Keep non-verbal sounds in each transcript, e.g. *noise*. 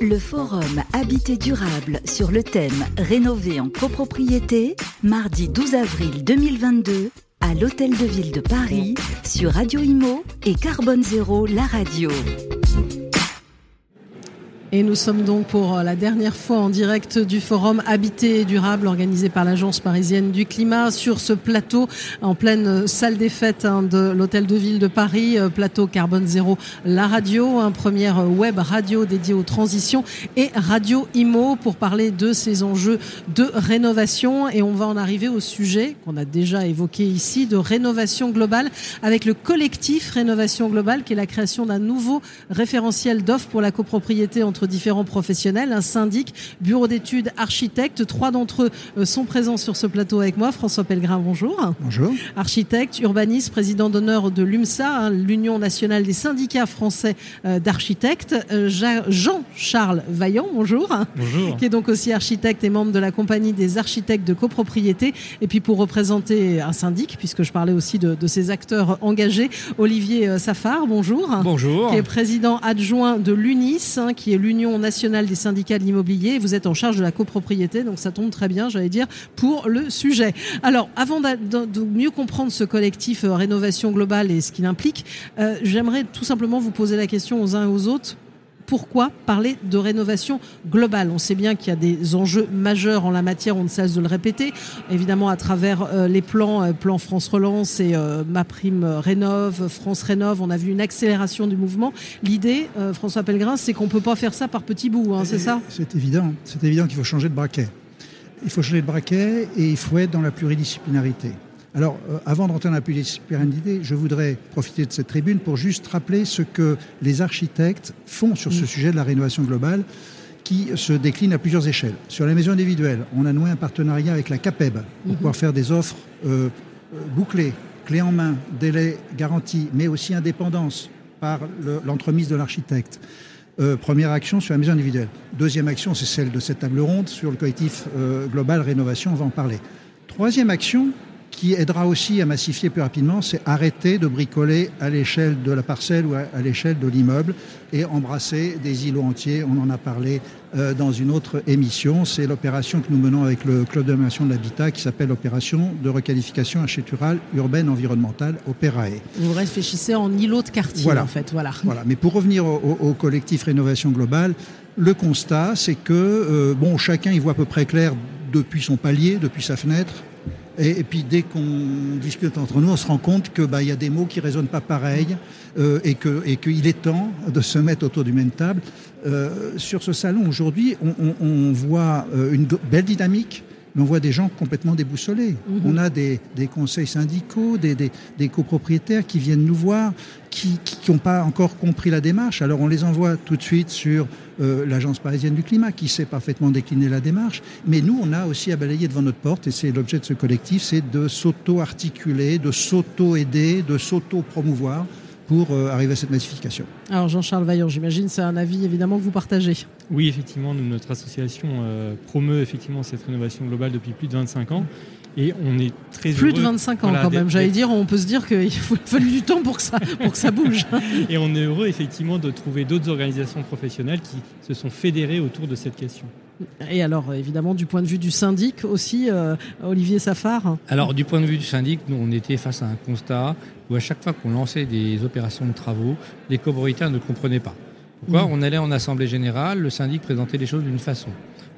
Le forum Habité durable sur le thème Rénover en copropriété, mardi 12 avril 2022 à l'Hôtel de Ville de Paris sur Radio Imo et Carbone Zéro, la radio. Et nous sommes donc pour la dernière fois en direct du forum Habité et Durable organisé par l'Agence parisienne du climat sur ce plateau en pleine salle des fêtes hein, de l'Hôtel de Ville de Paris, euh, plateau Carbone Zéro, la radio, un première web radio dédiée aux transitions et Radio Imo pour parler de ces enjeux de rénovation. Et on va en arriver au sujet qu'on a déjà évoqué ici de rénovation globale avec le collectif Rénovation Globale qui est la création d'un nouveau référentiel d'offres pour la copropriété entre différents professionnels, un syndic, bureau d'études, architectes. Trois d'entre eux euh, sont présents sur ce plateau avec moi. François Pellegrin, bonjour. Bonjour. Architecte, urbaniste, président d'honneur de l'UMSA, hein, l'Union nationale des syndicats français euh, d'architectes. Euh, Jean-Charles Vaillant, bonjour. Bonjour. Qui est donc aussi architecte et membre de la compagnie des architectes de copropriété. Et puis pour représenter un syndic, puisque je parlais aussi de, de ces acteurs engagés, Olivier Safar, bonjour. Bonjour. Qui est président adjoint de l'UNIS, hein, qui est l'Union nationale des syndicats de l'immobilier. Vous êtes en charge de la copropriété, donc ça tombe très bien, j'allais dire, pour le sujet. Alors, avant de, mieux comprendre ce collectif euh, rénovation globale et ce qu'il implique, euh, j'aimerais tout simplement vous poser la question aux uns et aux autres pourquoi parler de rénovation globale? On sait bien qu'il y a des enjeux majeurs en la matière, on ne cesse de le répéter, évidemment à travers euh, les plans, euh, plan France Relance et euh, ma prime Rénove, France Rénove, on a vu une accélération du mouvement. L'idée, François Pellegrin, c'est qu'on ne peut pas faire ça par petits bouts, hein, c'est ça? C'est évident, c'est évident qu'il faut changer de braquet. Il faut changer de braquet et il faut être dans la pluridisciplinarité. Alors, euh, avant de rentrer dans la publicité, je voudrais profiter de cette tribune pour juste rappeler ce que les architectes font sur ce sujet de la rénovation globale qui se décline à plusieurs échelles. Sur la maison individuelle, on a noué un partenariat avec la CAPEB pour mhm. pouvoir faire des offres euh, euh, bouclées, clés en main, délai garanti, mais aussi indépendance par l'entremise de l'architecte. première action sur la maison individuelle. Deuxième action, c'est celle de cette table ronde sur le collectif global rénovation, on va en parler. Troisième action, qui aidera aussi à massifier plus rapidement, c'est arrêter de bricoler à l'échelle de la parcelle ou à, l'échelle de l'immeuble et embrasser des îlots entiers. On en a parlé euh, dans une autre émission. C'est l'opération que nous menons avec le Club de de l'habitat qui s'appelle l'opération de requalification architecturale urbaine environnementale, OPERAE. Vous réfléchissez en îlot de quartier, voilà. en fait. Voilà. voilà. Mais pour revenir au, collectif Rénovation Globale, le constat, c'est que euh, bon, chacun y voit à peu près clair depuis son palier, depuis sa fenêtre, et, puis dès qu'on discute entre nous, on se rend compte qu'il bah, y a des mots qui résonnent pas pareil euh, et qu'il et est temps de se mettre autour du même table. Euh, sur ce salon aujourd'hui, on, on, voit euh, une belle dynamique mais on voit des gens complètement déboussolés. Mhm. On a des, des conseils syndicaux, des, des, des, copropriétaires qui viennent nous voir, qui n'ont pas encore compris la démarche. Alors on les envoie tout de suite sur euh, l'Agence parisienne du climat, qui sait parfaitement décliner la démarche. Mais nous, on a aussi à balayer devant notre porte, et c'est l'objet de ce collectif, c'est de s'auto-articuler, de s'auto-aider, de s'auto-promouvoir pour euh, arriver à cette massification. Alors Jean-Charles Vaillant, j'imagine c'est un avis évidemment que vous partagez. Oui, effectivement, notre association euh, promeut effectivement cette rénovation globale depuis plus de 25 ans. Et on est très Plus de 25 ans quand même, j'allais dire, on peut se dire qu'il *laughs* faut fallu du temps pour que, ça, pour que ça bouge. et on est heureux effectivement de trouver d'autres organisations professionnelles qui se sont fédérées autour de cette question. Et alors, évidemment, du point de vue du syndic aussi, euh, Olivier Safar Alors, du point de vue du syndic, nous, on était face à un constat où à chaque fois qu'on lançait des opérations de travaux, les copropriétaires ne comprenaient pas. Pourquoi mm. On allait en assemblée générale, le syndic présentait les choses d'une façon.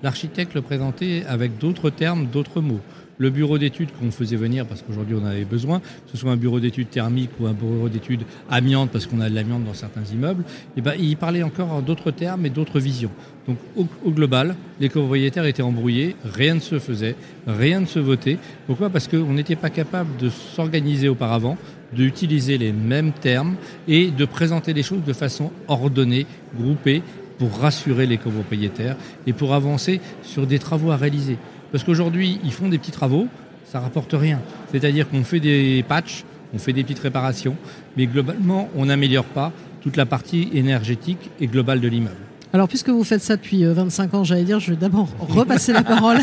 L'architecte le présentait avec d'autres termes, d'autres mots le bureau d'études qu'on faisait venir parce qu'aujourd'hui on avait besoin, que ce soit un bureau d'études thermique ou un bureau d'études amiante parce qu'on a de l'amiante dans certains immeubles, et eh ben, il parlait encore d'autres termes et d'autres visions. Donc au, global, les copropriétaires étaient embrouillés, rien ne se faisait, rien ne se votait. Pourquoi? Parce qu'on n'était pas capable de s'organiser auparavant, d'utiliser les mêmes termes et de présenter les choses de façon ordonnée, groupée, pour rassurer les copropriétaires et pour avancer sur des travaux à réaliser. Parce qu'aujourd'hui, ils font des petits travaux, ça rapporte rien. C'est-à-dire qu'on fait des patchs, on fait des petites réparations, mais globalement, on n'améliore pas toute la partie énergétique et globale de l'immeuble. Alors, puisque vous faites ça depuis 25 euh, ans, j'allais dire, je vais d'abord *laughs* repasser la parole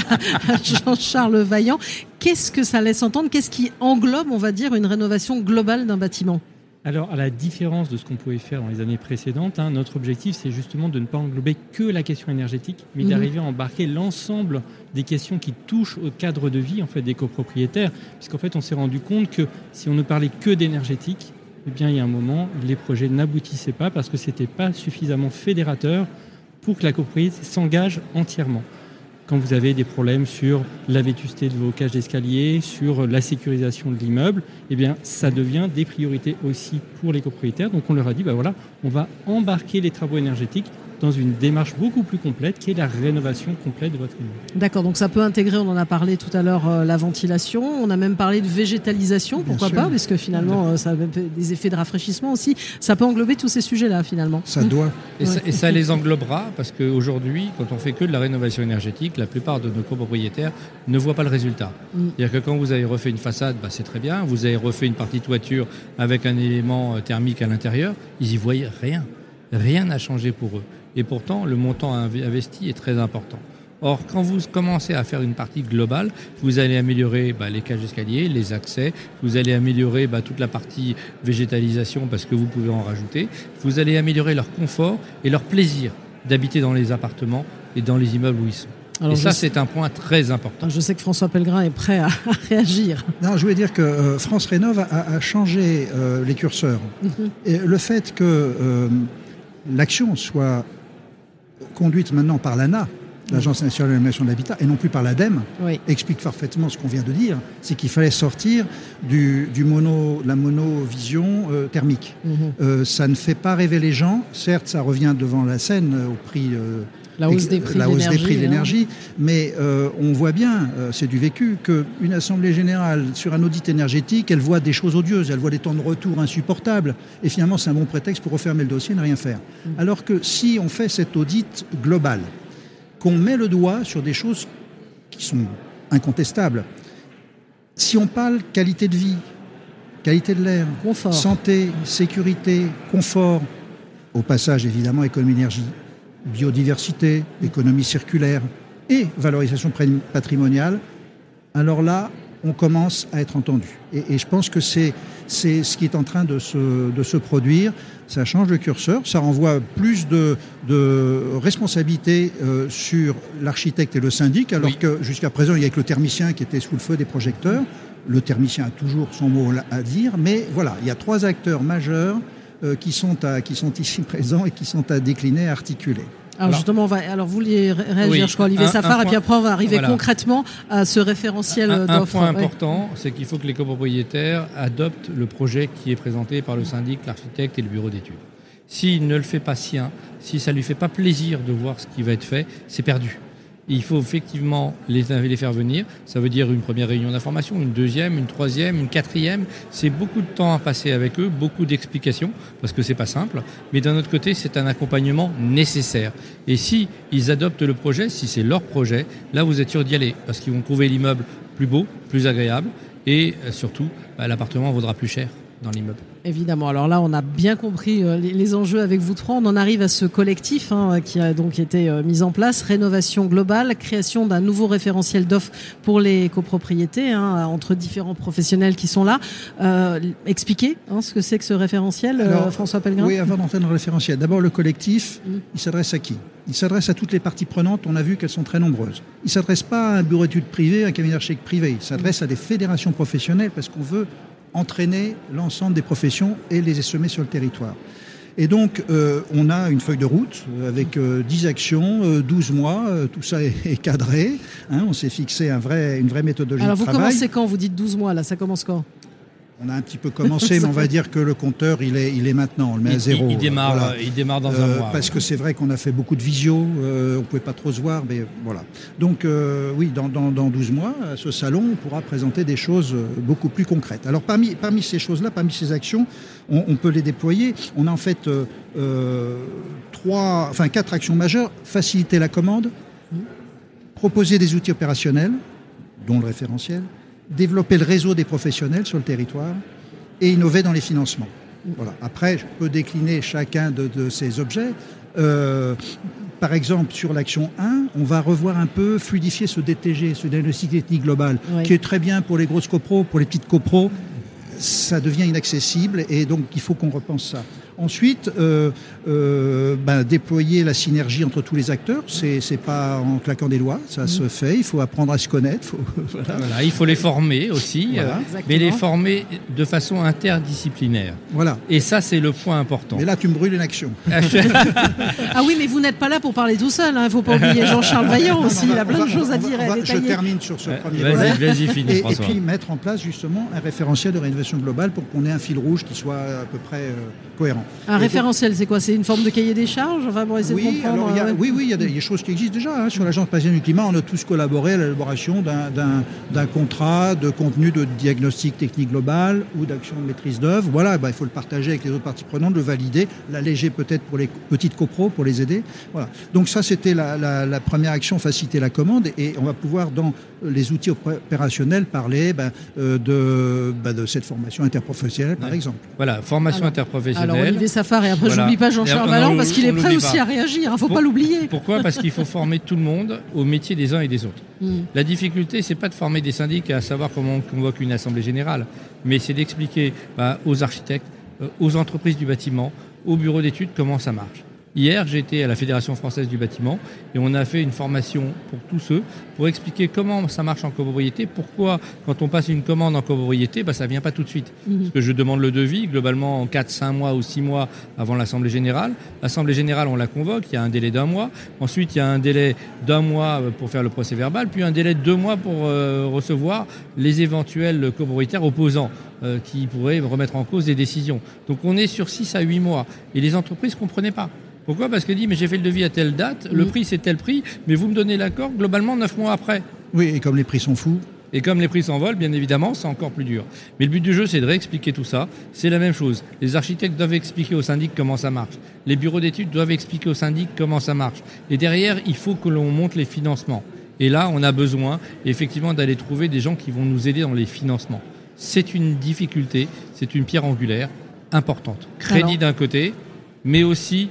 à Jean-Charles Vaillant. Qu'est-ce que ça laisse entendre? Qu'est-ce qui englobe, on va dire, une rénovation globale d'un bâtiment? Alors, à la différence de ce qu'on pouvait faire dans les années précédentes, hein, notre objectif, c'est justement de ne pas englober que la question énergétique, mais Mhm. d'arriver à embarquer l'ensemble des questions qui touchent au cadre de vie en fait, des copropriétaires. Puisqu'en fait, on s'est rendu compte que si on ne parlait que d'énergétique, eh bien, il y a un moment, les projets n'aboutissaient pas parce que ce n'était pas suffisamment fédérateur pour que la copropriété s'engage entièrement quand vous avez des problèmes sur la vétusté de vos cages d'escalier, sur la sécurisation de l'immeuble, eh bien, ça devient des priorités aussi pour les copropriétaires. Donc, on leur a dit, bah voilà, on va embarquer les travaux énergétiques dans une démarche beaucoup plus complète qui est la rénovation complète de votre immeuble. D'accord, donc ça peut intégrer, on en a parlé tout à l'heure, euh, la ventilation. On a même parlé de végétalisation, Bien pourquoi sûr. pas, parce que finalement, euh, ça a des effets de rafraîchissement aussi. Ça peut englober tous ces sujets-là, finalement. Ça doit. Et, ça, et ça les englobera parce qu'aujourd'hui, quand on fait que de la rénovation énergétique, la plupart de nos copropriétaires ne voient pas le résultat. Mm. C'est-à-dire que quand vous avez refait une façade, bah, c'est très bien. Vous avez refait une partie de toiture avec un élément euh, thermique à l'intérieur, ils y voient rien. Rien n'a changé pour eux. Et pourtant, le montant inv- investi est très important. Or, quand vous commencez à faire une partie globale, vous allez améliorer bah, les cages d'escalier, les accès, vous allez améliorer bah, toute la partie végétalisation parce que vous pouvez en rajouter, vous allez améliorer leur confort et leur plaisir d'habiter dans les appartements et dans les immeubles où ils sont. Alors, et ça, c'est un point très important. Je sais que François Pellegrin est prêt à, à réagir. Non, je voulais dire que euh, France Rénov a, a changé euh, les curseurs. Et le fait que euh, l'action soit conduite maintenant par l'ANA, l'Agence nationale de l'animation de l'habitat, et non plus par l'ADEME, Oui. explique parfaitement ce qu'on vient de dire, c'est qu'il fallait sortir du, du mono, de la monovision euh, thermique. Mhm. Euh, ça ne fait pas rêver les gens. Certes, ça revient devant la scène euh, au prix, euh, La hausse des prix la de hausse des prix de l'énergie, hein. l'énergie, mais euh, on voit bien, euh, c'est du vécu, qu'une assemblée générale sur un audit énergétique, elle voit des choses odieuses, elle voit des temps de retour insupportables, et finalement c'est un bon prétexte pour refermer le dossier et ne rien faire. Mm. Alors que si on fait cet audit global, qu'on met le doigt sur des choses qui sont incontestables, si on parle qualité de vie, qualité de l'air, santé, sécurité, confort, au passage évidemment économie d'énergie, biodiversité, économie circulaire et valorisation patrimoniale, alors là, on commence à être entendu. Et, et je pense que c'est c'est ce qui est en train de se, de se produire. Ça change le curseur, ça renvoie plus de, de responsabilité euh, sur l'architecte et le syndic, alors Oui. que jusqu'à présent, il y a que le thermicien qui était sous le feu des projecteurs. Le thermicien a toujours son mot à dire, mais voilà, il y a trois acteurs majeurs euh, qui, sont à, qui sont ici *laughs* présents et qui sont à décliner, à articuler. Alors, Alors- justement, on va, alors vous vouliez ré- réagir, Oui, je crois, Olivier un- un Safar, et puis après on va arriver Voilà. concrètement à ce référentiel Un, un d'offres. point Ouais. important, c'est qu'il faut que les copropriétaires adoptent le projet qui est présenté par le syndic, l'architecte et le bureau d'études. S'il ne le fait pas sien, si ça ne lui fait pas plaisir de voir ce qui va être fait, c'est perdu. Il faut effectivement les, les faire venir. Ça veut dire une première réunion d'information, une deuxième, une troisième, une quatrième. C'est beaucoup de temps à passer avec eux, beaucoup d'explications, parce que c'est pas simple. Mais d'un autre côté, c'est un accompagnement nécessaire. Et si ils adoptent le projet, si c'est leur projet, là vous êtes sûr d'y aller, parce qu'ils vont trouver l'immeuble plus beau, plus agréable, et euh, surtout, bah, l'appartement vaudra plus cher dans l'immeuble. Évidemment. Alors là, on a bien compris euh, les, enjeux avec vous trois. On en arrive à ce collectif hein, qui a donc été euh, mis en place. Rénovation globale, création d'un nouveau référentiel d'offres pour les copropriétés hein, entre différents professionnels qui sont là. Euh, expliquez hein, ce que c'est que ce référentiel, Alors, François Pellegrin. Oui, avant d'entrer dans le référentiel. D'abord, le collectif, Mm. il s'adresse à qui? Il s'adresse à toutes les parties prenantes. On a vu qu'elles sont très nombreuses. Il ne s'adresse pas à un bureau d'études privé, à un cabinet d'architecte privé. Il s'adresse à des fédérations professionnelles parce qu'on veut entraîner l'ensemble des professions et les semer sur le territoire. Et donc, euh, on a une feuille de route avec euh, 10 actions, euh, 12 mois, euh, tout ça est, est cadré. hein. on s'est fixé un vrai, une vraie méthodologie Alors de vous travail. commencez quand Vous dites 12 mois, là, ça commence quand? On a un petit peu commencé, mais on va dire que le compteur, il est, il est maintenant, on le met à zéro. il- il démarre, Voilà. euh, il démarre dans Euh, un mois. parce que c'est vrai qu'on a fait beaucoup de visio, euh, on pouvait pas trop se voir, mais voilà. Donc euh, oui, dans, dans, dans 12 mois, à ce salon, on pourra présenter des choses euh, beaucoup plus concrètes. Alors parmi, parmi ces choses-là, parmi ces actions, on, on peut les déployer. On a en fait euh, euh, trois, enfin quatre actions majeures faciliter la commande, proposer des outils opérationnels, dont le référentiel, développer le réseau des professionnels sur le territoire et innover dans les financements. Voilà. Après, je peux décliner chacun de, de ces objets. Euh, par exemple, sur l'action 1, on va revoir un peu, fluidifier ce DTG, ce diagnostic technique global, Oui. qui est très bien pour les grosses copros, pour les petites copros. ça devient inaccessible et donc il faut qu'on repense ça. Ensuite, euh, euh, ben, déployer la synergie entre tous les acteurs, c'est c'est pas en claquant des doigts, ça se fait. Il faut apprendre à se connaître. faut- *laughs* voilà. Voilà, il faut les former aussi, Voilà. euh, mais les former de façon interdisciplinaire. Voilà. Et ça, c'est le point important. Mais là, tu me brûles une action. *laughs* *laughs* Ah oui, mais vous n'êtes pas là pour parler tout seul. Il ne faut pas oublier Jean-Charles Vaillant aussi. Il a plein de choses à dire et à je termine sur ce premier volet. vas-y, finis, Et, et François. puis mettre en place justement un référentiel de rénovation globale pour qu'on ait un fil rouge qui soit à peu près euh, cohérent. Un Et référentiel, c'est quoi? C'est une forme de cahier des charges? Enfin, pour essayer de Oui, comprendre. alors, il y a, euh, oui, oui, il y a des, choses qui existent déjà. hein. Sur l'Agence parisienne du climat, on a tous collaboré à l'élaboration d'un- contrat de contenu de diagnostic technique global ou d'action de maîtrise d'œuvre. Voilà, bah, il faut le partager avec les autres parties prenantes, le valider, l'alléger peut-être pour les petites copros, pour les aider. Voilà. Donc ça, c'était la, la- la première action, faciliter la commande. Et on va pouvoir, dans les outils opérationnels, parler ben, euh, de, ben, de cette formation interprofessionnelle, par Ouais. exemple. Voilà, formation Alors- interprofessionnelle. Alors Olivier Safar et après Voilà. j'oublie pas Jean-Charles on- parce qu'il est prêt aussi pas. à réagir. Il ne faut Pour- pas l'oublier. Pourquoi? Parce qu'il faut former tout le monde au métier des uns et des autres. Mm. La difficulté, c'est pas de former des syndics à savoir comment on convoque une assemblée générale, mais c'est d'expliquer bah, aux architectes, euh, aux entreprises du bâtiment, aux bureaux d'études comment ça marche. Hier, j'étais à la Fédération française du bâtiment et on a fait une formation pour tous ceux pour expliquer comment ça marche en copropriété, pourquoi quand on passe une commande en copropriété, bah, ça vient pas tout de suite. Mhm. Parce que je demande le devis globalement en 4, 5 mois ou 6 mois avant l'Assemblée générale. L'Assemblée générale, on la convoque, il y a un délai d'un mois. Ensuite, il y a un délai d'un mois euh, pour faire le procès verbal, puis un délai de deux mois pour euh, recevoir les éventuels copropriétaires opposants euh, qui pourraient remettre en cause des décisions. Donc on est sur 6 à 8 mois. Et les entreprises ne comprenaient pas. Pourquoi Parce qu'elles disent, mais j'ai fait le devis à telle date, le prix c'est tel prix, mais vous me donnez l'accord globalement 9 mois après. Oui, et comme les prix sont fous, Et comme les prix s'envolent, bien évidemment, c'est encore plus dur. Mais le but du jeu, c'est de réexpliquer tout ça. C'est la même chose. Les architectes doivent expliquer aux syndics comment ça marche. Les bureaux d'études doivent expliquer aux syndics comment ça marche. Et derrière, il faut que l'on monte les financements. Et là, on a besoin, effectivement, d'aller trouver des gens qui vont nous aider dans les financements. C'est une difficulté, c'est une pierre angulaire importante. Crédit d'un côté, mais aussi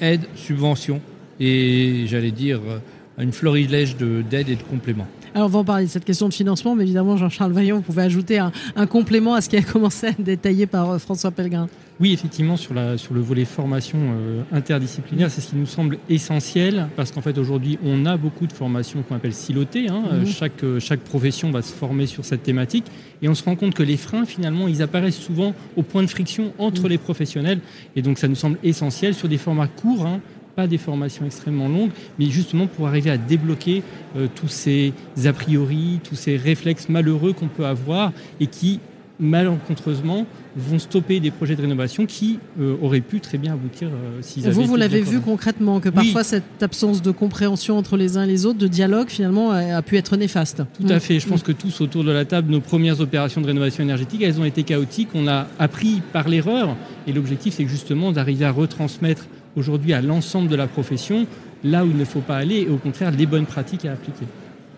aide, subvention et, j'allais dire, euh, une florilège de- d'aide et de compléments. Alors, on va en parler de cette question de financement, mais évidemment, Jean-Charles Vaillant, vous pouvez ajouter un, un complément à ce qui a commencé à être détaillé par euh, François Pellegrin. Oui, effectivement, sur, la, sur le volet formation euh, interdisciplinaire, c'est ce qui nous semble essentiel parce qu'en fait, aujourd'hui, on a beaucoup de formations qu'on appelle silotées. hein. Mhm. chaque, euh, chaque profession va se former sur cette thématique et on se rend compte que les freins, finalement, ils apparaissent souvent au point de friction entre Mhm. les professionnels. Et donc, ça nous semble essentiel sur des formats courts. hein, pas des formations extrêmement longues, mais justement pour arriver à débloquer euh, tous ces a priori, tous ces réflexes malheureux qu'on peut avoir et qui, malencontreusement, vont stopper des projets de rénovation qui euh, auraient pu très bien aboutir euh, s'ils avaient Vous, vous l'avez vu concrètement, que Oui. parfois cette absence de compréhension entre les uns et les autres, de dialogue, finalement, a, a pu être néfaste. Tout à fait. Je pense que tous autour de la table, nos premières opérations de rénovation énergétique, elles ont été chaotiques. On a appris par l'erreur. Et l'objectif, c'est justement d'arriver à retransmettre aujourd'hui à l'ensemble de la profession là où il ne faut pas aller et au contraire les bonnes pratiques à appliquer.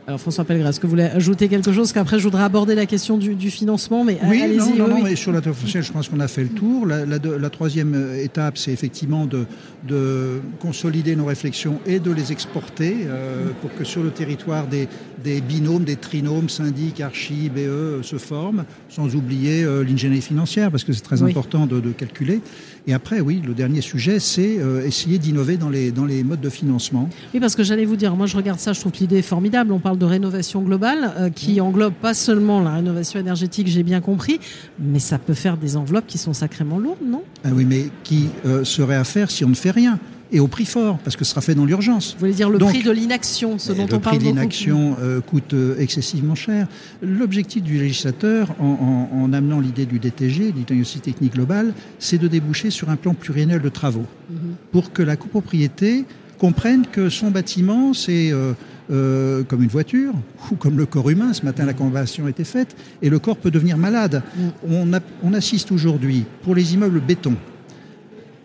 Alors François Pellegrin, est-ce que vous voulez ajouter quelque chose? Qu'après, je voudrais aborder la question du, du financement, mais Oui, allez-y. non, non, oui, non, oui. mais sur l'interprofessionnel, je pense qu'on a fait le tour. La, la la troisième euh, étape, c'est effectivement de, de consolider nos réflexions et de les exporter euh, pour que sur le territoire des, des binômes, des trinômes, syndics, archi, BE euh, se forment, sans oublier euh, l'ingénierie financière, parce que c'est très important de, de calculer. Et après, oui, le dernier sujet, c'est euh, essayer d'innover dans les, dans les modes de financement. Oui, parce que j'allais vous dire, moi je regarde ça, je trouve que l'idée est formidable. On parle de rénovation globale euh, qui englobe pas seulement la rénovation énergétique, j'ai bien compris, mais ça peut faire des enveloppes qui sont sacrément lourdes, non? Ah oui, mais qui euh, serait à faire si on ne fait rien? Et au prix fort, parce que ce sera fait dans l'urgence. Vous voulez dire le Donc, prix de l'inaction, ce dont le on parle prix de l'inaction euh, coûte euh, excessivement cher. L'objectif du législateur, en, en- en amenant l'idée du DTG, du diagnostic technique global, c'est de déboucher sur un plan pluriannuel de travaux Mhm. pour que la copropriété comprenne que son bâtiment, c'est euh, euh, comme une voiture ou comme le corps humain. Ce matin, la conversation a été faite et le corps peut devenir malade. On, a- on assiste aujourd'hui, pour les immeubles béton,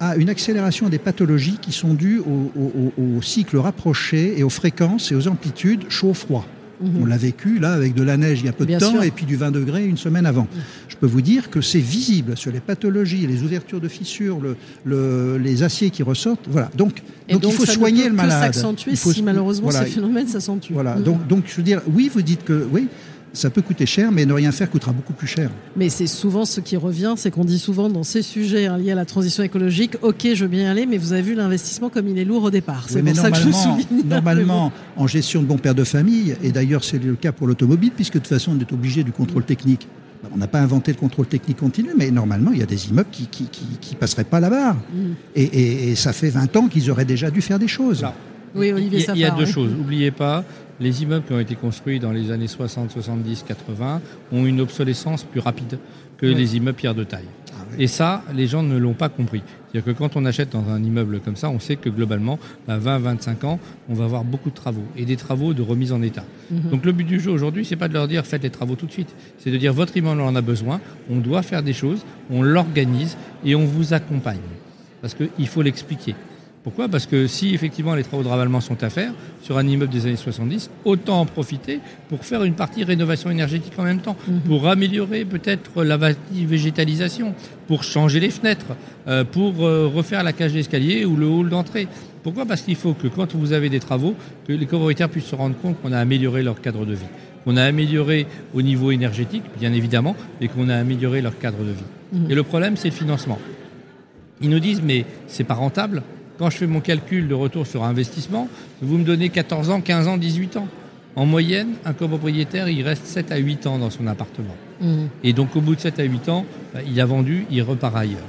à une accélération des pathologies qui sont dues au, au- au- cycle rapproché et aux fréquences et aux amplitudes chaud-froid. Mhm. On l'a vécu là avec de la neige il y a peu Bien de temps sûr. et puis du 20 degrés une semaine avant. Je peux vous dire que c'est visible sur les pathologies, les ouvertures de fissures, le- le- les aciers qui ressortent. Voilà. Donc, donc, il faut ça ne soigner peut le malade. s'accentuer Il faut- si malheureusement voilà, ces phénomènes s'accentuent. Voilà. Mhm. Donc, donc, je veux dire, oui, vous dites que oui, ça peut coûter cher, mais ne rien faire coûtera beaucoup plus cher. Mais c'est souvent ce qui revient, c'est qu'on dit souvent dans ces sujets hein, liés à la transition écologique, ok, je veux bien y aller, mais vous avez vu l'investissement comme il est lourd au départ. C'est pour ça que je souligne. Normalement, *laughs* en gestion de bon père de famille, et d'ailleurs c'est le cas pour l'automobile, puisque de toute façon on est obligé du contrôle technique. On n'a pas inventé le contrôle technique continu, mais normalement, il y a des immeubles qui qui, qui, passeraient pas la barre. Mm. Et, ça fait 20 ans qu'ils auraient déjà dû faire des choses. oui, Olivier Il y, a deux choses. N'oubliez pas, les immeubles qui ont été construits dans les années 60, 70, 80 ont une obsolescence plus rapide que les immeubles pierre de taille. Ah Et ça, les gens ne l'ont pas compris. C'est-à-dire que quand on achète dans un immeuble comme ça, on sait que globalement, à 20-25 ans, on va avoir beaucoup de travaux et des travaux de remise en état. Mhm. Donc le but du jeu aujourd'hui, c'est pas de leur dire faites les travaux tout de suite. C'est de dire votre immeuble en a besoin, on doit faire des choses, on l'organise et on vous accompagne. Parce qu'il faut l'expliquer. Pourquoi? Parce que si effectivement les travaux de ravalement sont à faire sur un immeuble des années 70, autant en profiter pour faire une partie rénovation énergétique en même temps, mhm. pour améliorer peut-être la végétalisation, pour changer les fenêtres, euh, pour euh, refaire la cage d'escalier ou le hall d'entrée. Pourquoi? Parce qu'il faut que quand vous avez des travaux, que les copropriétaires puissent se rendre compte qu'on a amélioré leur cadre de vie, qu'on a amélioré au niveau énergétique, bien évidemment, et qu'on a amélioré leur cadre de vie. Mhm. Et le problème, c'est le financement. Ils nous disent, mais c'est pas rentable. Quand je fais mon calcul de retour sur investissement, vous me donnez 14 ans, 15 ans, 18 ans. En moyenne, un copropriétaire, il reste 7 à 8 ans dans son appartement. Mmh. Et donc, au bout de 7 à 8 ans, bah, il a vendu, il repart ailleurs.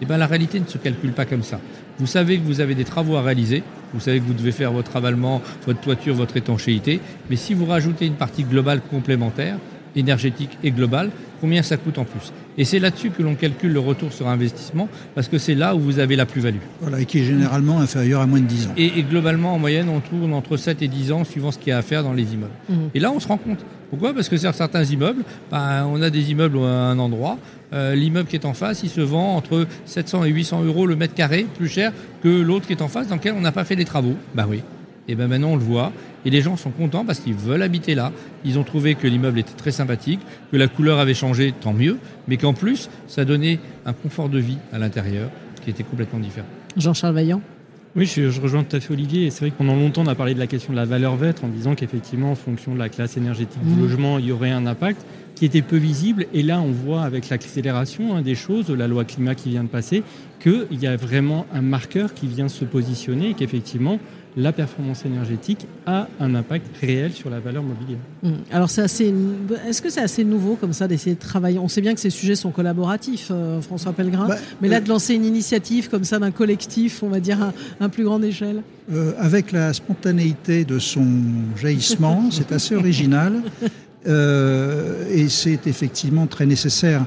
Et bien, la réalité ne se calcule pas comme ça. Vous savez que vous avez des travaux à réaliser, vous savez que vous devez faire votre avalement, votre toiture, votre étanchéité, mais si vous rajoutez une partie globale complémentaire, énergétique et globale, combien ça coûte en plus. Et c'est là-dessus que l'on calcule le retour sur investissement, parce que c'est là où vous avez la plus-value. Voilà, et qui est généralement inférieur à moins de 10 ans. Et, globalement, en moyenne, on tourne entre 7 et 10 ans, suivant ce qu'il y a à faire dans les immeubles. Mmh. Et là, on se rend compte. Pourquoi? Parce que sur certains immeubles, ben, on a des immeubles à un endroit, euh, l'immeuble qui est en face, il se vend entre 700 et 800 euros le mètre carré, plus cher que l'autre qui est en face, dans lequel on n'a pas fait les travaux. Bah oui. Et ben maintenant, on le voit. Et les gens sont contents parce qu'ils veulent habiter là. Ils ont trouvé que l'immeuble était très sympathique, que la couleur avait changé, tant mieux, mais qu'en plus, ça donnait un confort de vie à l'intérieur qui était complètement différent. Jean-Charles Vaillant oui, je, rejoins tout à fait Olivier. Et c'est vrai que pendant longtemps, on a parlé de la question de la valeur vêtre en disant qu'effectivement, en fonction de la classe énergétique du mmh. logement, il y aurait un impact qui était peu visible. Et là, on voit avec l'accélération hein, des choses, la loi climat qui vient de passer, qu'il y a vraiment un marqueur qui vient se positionner et qu'effectivement, la performance énergétique a un impact réel sur la valeur mobilière. Mmh. Alors c'est assez, est-ce que c'est assez nouveau comme ça d'essayer de travailler? On sait bien que ces sujets sont collaboratifs, euh, François Pellegrin, bah, mais là euh, de lancer une initiative comme ça d'un collectif, on va dire à, un plus grande échelle? Euh, avec la spontanéité de son jaillissement, *laughs* c'est assez original. et c'est effectivement très nécessaire.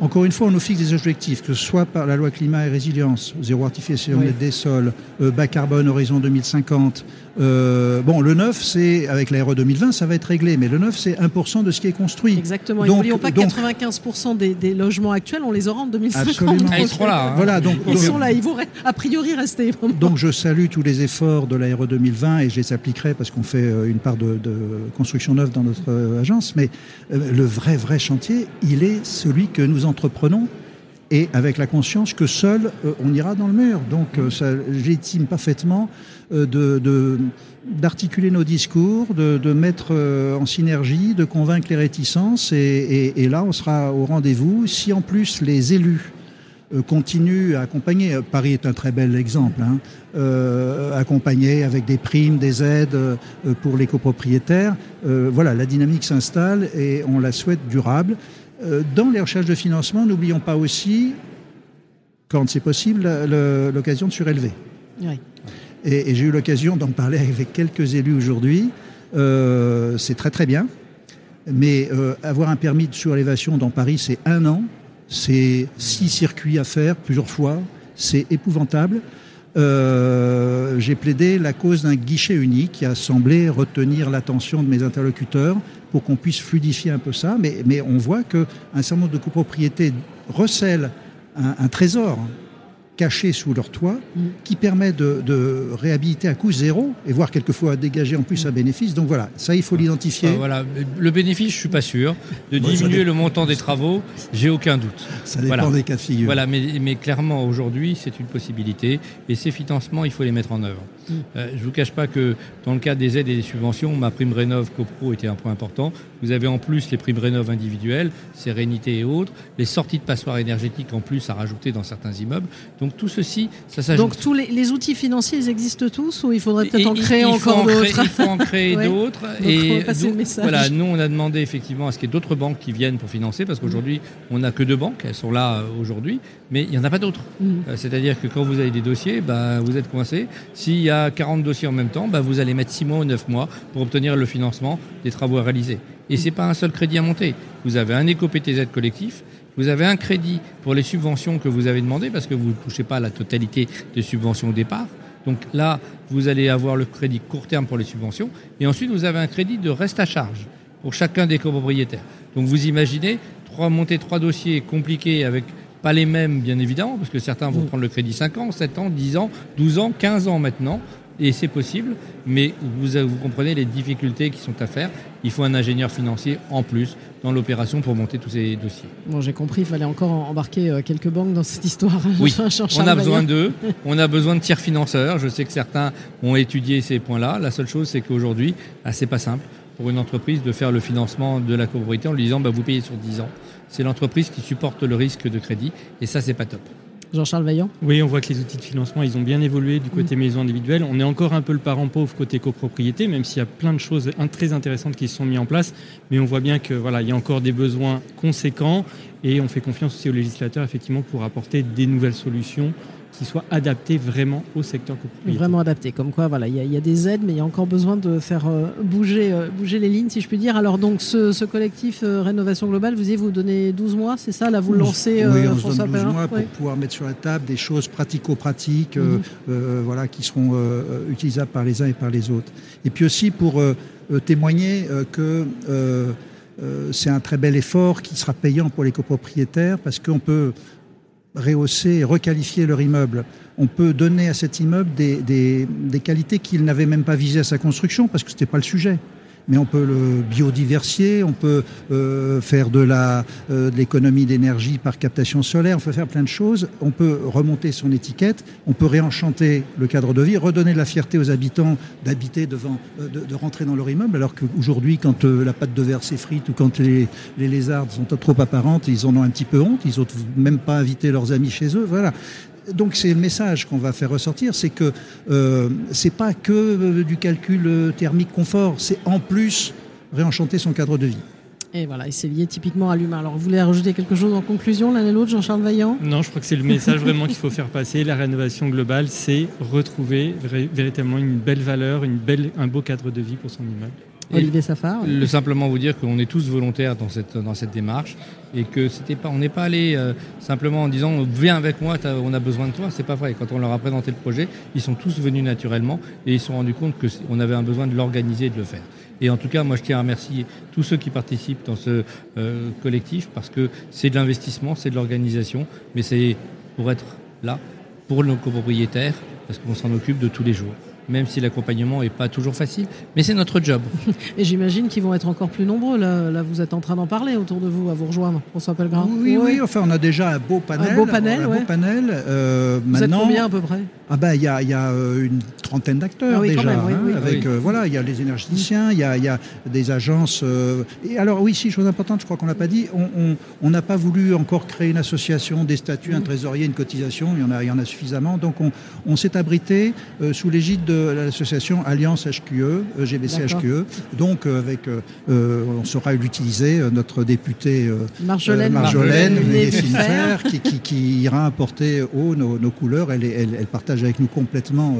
Encore une fois, on nous fixe des objectifs, que ce soit par la loi climat et résilience, zéro artificialisation des sols, euh, bas carbone horizon 2050, euh, bon, le neuf, c'est avec la RE 2020, ça va être réglé, mais le neuf, c'est 1% de ce qui est construit. Exactement. Donc, n'oublions pas que 95% des, logements actuels, on les aura en 2050. Absolument. Ah, ils seront là. Hein. Voilà, donc, ils sont là, ils vont a priori rester. Donc je salue tous les efforts de la RE 2020 et je les appliquerai parce qu'on fait euh, une part de, construction neuve dans notre euh, agence, mais le vrai, vrai chantier, il est celui que nous entreprenons et avec la conscience que seul on ira dans le mur. Donc ça légitime parfaitement euh, d'articuler nos discours, de, mettre euh, en synergie, de convaincre les réticences. Et, là, on sera au rendez-vous. Si en plus les élus euh, continuent à accompagner, Paris est un très bel exemple, hein, accompagner avec des primes, des aides pour les copropriétaires. voilà, la dynamique s'installe et on la souhaite durable. Dans les recherches de financement, n'oublions pas aussi, quand c'est possible, l'occasion de surélever. Oui. Et, j'ai eu l'occasion d'en parler avec quelques élus aujourd'hui. Euh, c'est très très bien. Mais euh, avoir un permis de surélévation dans Paris, c'est un an. C'est six circuits à faire plusieurs fois. C'est épouvantable. Euh, j'ai plaidé la cause d'un guichet unique qui a semblé retenir l'attention de mes interlocuteurs pour qu'on puisse fluidifier un peu ça. Mais, on voit qu'un certain nombre de copropriétés recèlent un trésor caché sous leur toit, qui permet de, de réhabiliter à coût zéro et voire quelquefois dégager en plus un bénéfice. Donc voilà, ça il faut l'identifier. Voilà, le bénéfice, je suis pas sûr. De Bon, diminuer dé- le montant des travaux, j'ai aucun doute. Ça dépend Voilà. des cas de figure. Voilà, mais, mais clairement aujourd'hui, c'est une possibilité et ces financements, il faut les mettre en œuvre. Euh, je vous cache pas que dans le cadre des aides et des subventions, ma prime rénov copro était un point important. Vous avez en plus les primes rénov individuelles, sérénité et autres, les sorties de passoires énergétiques en plus à rajouter dans certains immeubles. Donc tout ceci, ça s'ajoute. Donc tous les, les outils financiers, ils existent tous ou il faudrait Et- peut-être en il- créer il faut encore d'autres Il faut en créer *laughs* d'autres. Donc, message. Voilà, nous, on a demandé effectivement à ce qu'il y ait d'autres banques qui viennent pour financer, parce qu'aujourd'hui, on n'a que deux banques, elles sont là euh, aujourd'hui, mais il n'y en a pas d'autres. Mhm. Euh, C'est-à-dire que quand vous avez des dossiers, bah, vous êtes coincé. S'il y a 40 dossiers en même temps, bah, vous allez mettre 6 mois ou 9 mois pour obtenir le financement des travaux à réaliser. Et c'est pas un seul crédit à monter. Vous avez un éco-PTZ collectif, vous avez un crédit pour les subventions que vous avez demandées, parce que vous ne touchez pas la totalité des subventions au départ. Donc là, vous allez avoir le crédit court terme pour les subventions. Et ensuite, vous avez un crédit de reste à charge pour chacun des copropriétaires. Donc vous imaginez, trois, monter trois dossiers compliqués avec pas les mêmes, bien évidemment, parce que certains vont Mm. prendre le crédit 5 ans, 7 ans, 10 ans, 12 ans, 15 ans maintenant. Et c'est possible, mais vous, vous comprenez les difficultés qui sont à faire. Il faut un ingénieur financier en plus dans l'opération pour monter tous ces dossiers. Bon, j'ai compris, il fallait encore embarquer euh, quelques banques dans cette histoire. Oui, *laughs* Jean-Charles on a besoin d'eux. On a besoin de tiers financeurs. Je sais que certains ont étudié ces points-là. La seule chose, c'est qu'aujourd'hui, ah, c'est pas simple pour une entreprise de faire le financement de la copropriété en lui disant bah, vous payez sur 10 ans. C'est l'entreprise qui supporte le risque de crédit et ça, c'est pas top. Jean-Charles Vaillant. Oui, on voit que les outils de financement, ils ont bien évolué du côté maison individuelle. On est encore un peu le parent pauvre côté copropriété, même s'il y a plein de choses très intéressantes qui se sont mises en place. Mais on voit bien que voilà, il y a encore des besoins conséquents et on fait confiance aussi aux législateurs effectivement pour apporter des nouvelles solutions qui soient adaptées vraiment au secteur copropriété. Vraiment adapté. Comme quoi, voilà, il y, a- y des aides, mais il y a encore besoin de faire euh, bouger, euh, bouger les lignes, si je puis dire. Alors, donc, ce, ce collectif euh, Rénovation Globale, vous disiez, vous donnez 12 mois, c'est ça Là, vous le lancez, oui, on se donne 12 Perrin mois pour pouvoir mettre sur la table des choses pratico-pratiques euh, Mhm. euh, voilà, qui seront utilisables par les uns et par les autres. Et puis aussi pour témoigner euh, que euh, c'est un très bel effort qui sera payant pour les copropriétaires parce qu'on peut rehausser et requalifier leur immeuble. On peut donner à cet immeuble des, des, des qualités qu'il n'avait même pas visées à sa construction parce que ce n'était pas le sujet. Mais on peut le biodiversifier, on peut euh, faire de la euh, l'économie d'énergie par captation solaire, on peut faire plein de choses. On peut remonter son étiquette, on peut réenchanter le cadre de vie, redonner de la fierté aux habitants d'habiter devant, euh, de, rentrer dans leur immeuble. Alors qu'aujourd'hui, quand la pâte de verre s'effrite ou quand les, les sont trop apparentes, ils en ont un petit peu honte. Ils n'osent même pas inviter leurs amis chez eux. Voilà. Donc c'est le message qu'on va faire ressortir, c'est que euh, c'est pas que euh, du calcul euh, thermique confort, c'est en plus réenchanter son cadre de vie. Et voilà, et c'est lié typiquement à l'humain. Alors, vous voulez rajouter quelque chose en conclusion, l'un et l'autre, Jean-Charles Vaillant Non, je crois que c'est le message vraiment qu'il faut faire passer. La rénovation globale, c'est retrouver véritablement une belle valeur, une belle, un beau cadre de vie pour son immeuble. Olivier Safar Le simplement vous dire qu'on est tous volontaires dans cette, dans cette démarche et que c'était pas, on n'est pas allé euh, simplement en disant viens avec moi, on a besoin de toi. C'est pas vrai. Quand on leur a présenté le projet, ils sont tous venus naturellement et ils se sont rendus compte que c'est- on avait un besoin de l'organiser et de le faire. Et en tout cas, moi, je tiens à remercier tous ceux qui participent dans ce euh, collectif parce que c'est de l'investissement, c'est de l'organisation, mais c'est pour être là pour nos copropriétaires parce qu'on s'en occupe de tous les jours. Même si l'accompagnement n'est pas toujours facile, mais c'est notre job. *laughs* Et j'imagine qu'ils vont être encore plus nombreux. Là, là vous êtes en train d'en parler autour de vous, à vous rejoindre. François Pellegrin Oui, Ouais. oui, enfin on a déjà un beau panel. Un beau panel, un ouais. beau panel. Euh, Vous êtes combien à peu près Ah ben il y a, il y a, euh, une trentaine d'acteurs Ah oui, déjà. même, oui, hein, oui. avec Oui. euh, voilà, il y a les énergéticiens, il y a, il y a des agences. euh, et alors oui, si chose importante, je crois qu'on l'a pas dit, on n'a pas voulu encore créer une association, des statuts, un trésorier, une cotisation. Il y en a, il y en a suffisamment. Donc on, on s'est abrité euh, sous l'égide de l'association Alliance HQE, GBC D'accord. HQE. Donc euh, avec, euh, euh, on saura l'utiliser. Notre député euh, Marjolaine, et qui, qui, qui ira apporter haut nos, nos couleurs. Elle, est- elle, elle partage avec nous complètement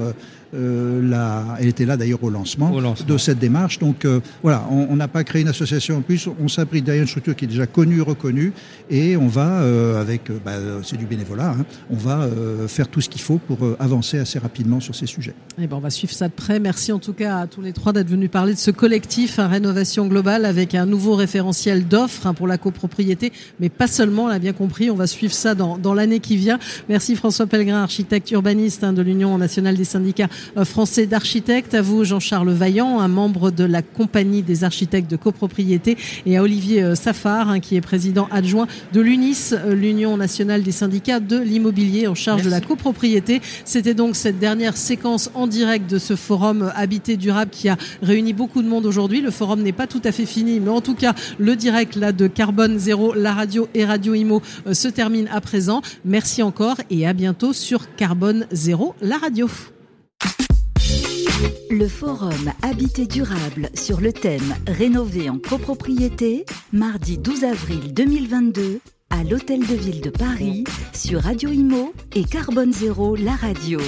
euh, la. Elle était là d'ailleurs au lancement, Au lancement. de cette démarche. Donc euh, voilà, on n'a pas créé une association en plus. On s'abrite derrière une structure qui est déjà connue, reconnue, et on va euh, avec, bah, c'est du bénévolat. hein, on va faire tout ce qu'il faut pour avancer assez rapidement sur ces sujets. Eh ben, on va va suivre ça de près. Merci en tout cas à tous les trois d'être venus parler de ce collectif hein, Rénovation Globale avec un nouveau référentiel d'offres hein, pour la copropriété, mais pas seulement, on l'a bien compris. On va suivre ça dans, dans l'année qui vient. Merci François Pellegrin, architecte urbaniste hein, de l'Union nationale des syndicats euh, français d'architectes. À vous Jean-Charles Vaillant, un membre de la compagnie des architectes de copropriété, et à Olivier euh, Safar, qui est président adjoint de l'UNIS, euh, l'Union nationale des syndicats de l'immobilier en charge de la copropriété. C'était donc cette dernière séquence en direct de ce forum Habité durable qui a réuni beaucoup de monde aujourd'hui. Le forum n'est pas tout à fait fini, mais en tout cas, le direct là de Carbone Zéro, la radio et Radio Imo euh, se termine à présent. Merci encore et à bientôt sur Carbone Zéro, la radio. Le forum Habité durable sur le thème Rénover en copropriété, mardi 12 avril 2022 à l'Hôtel de Ville de Paris sur Radio Imo et Carbone Zéro, la radio.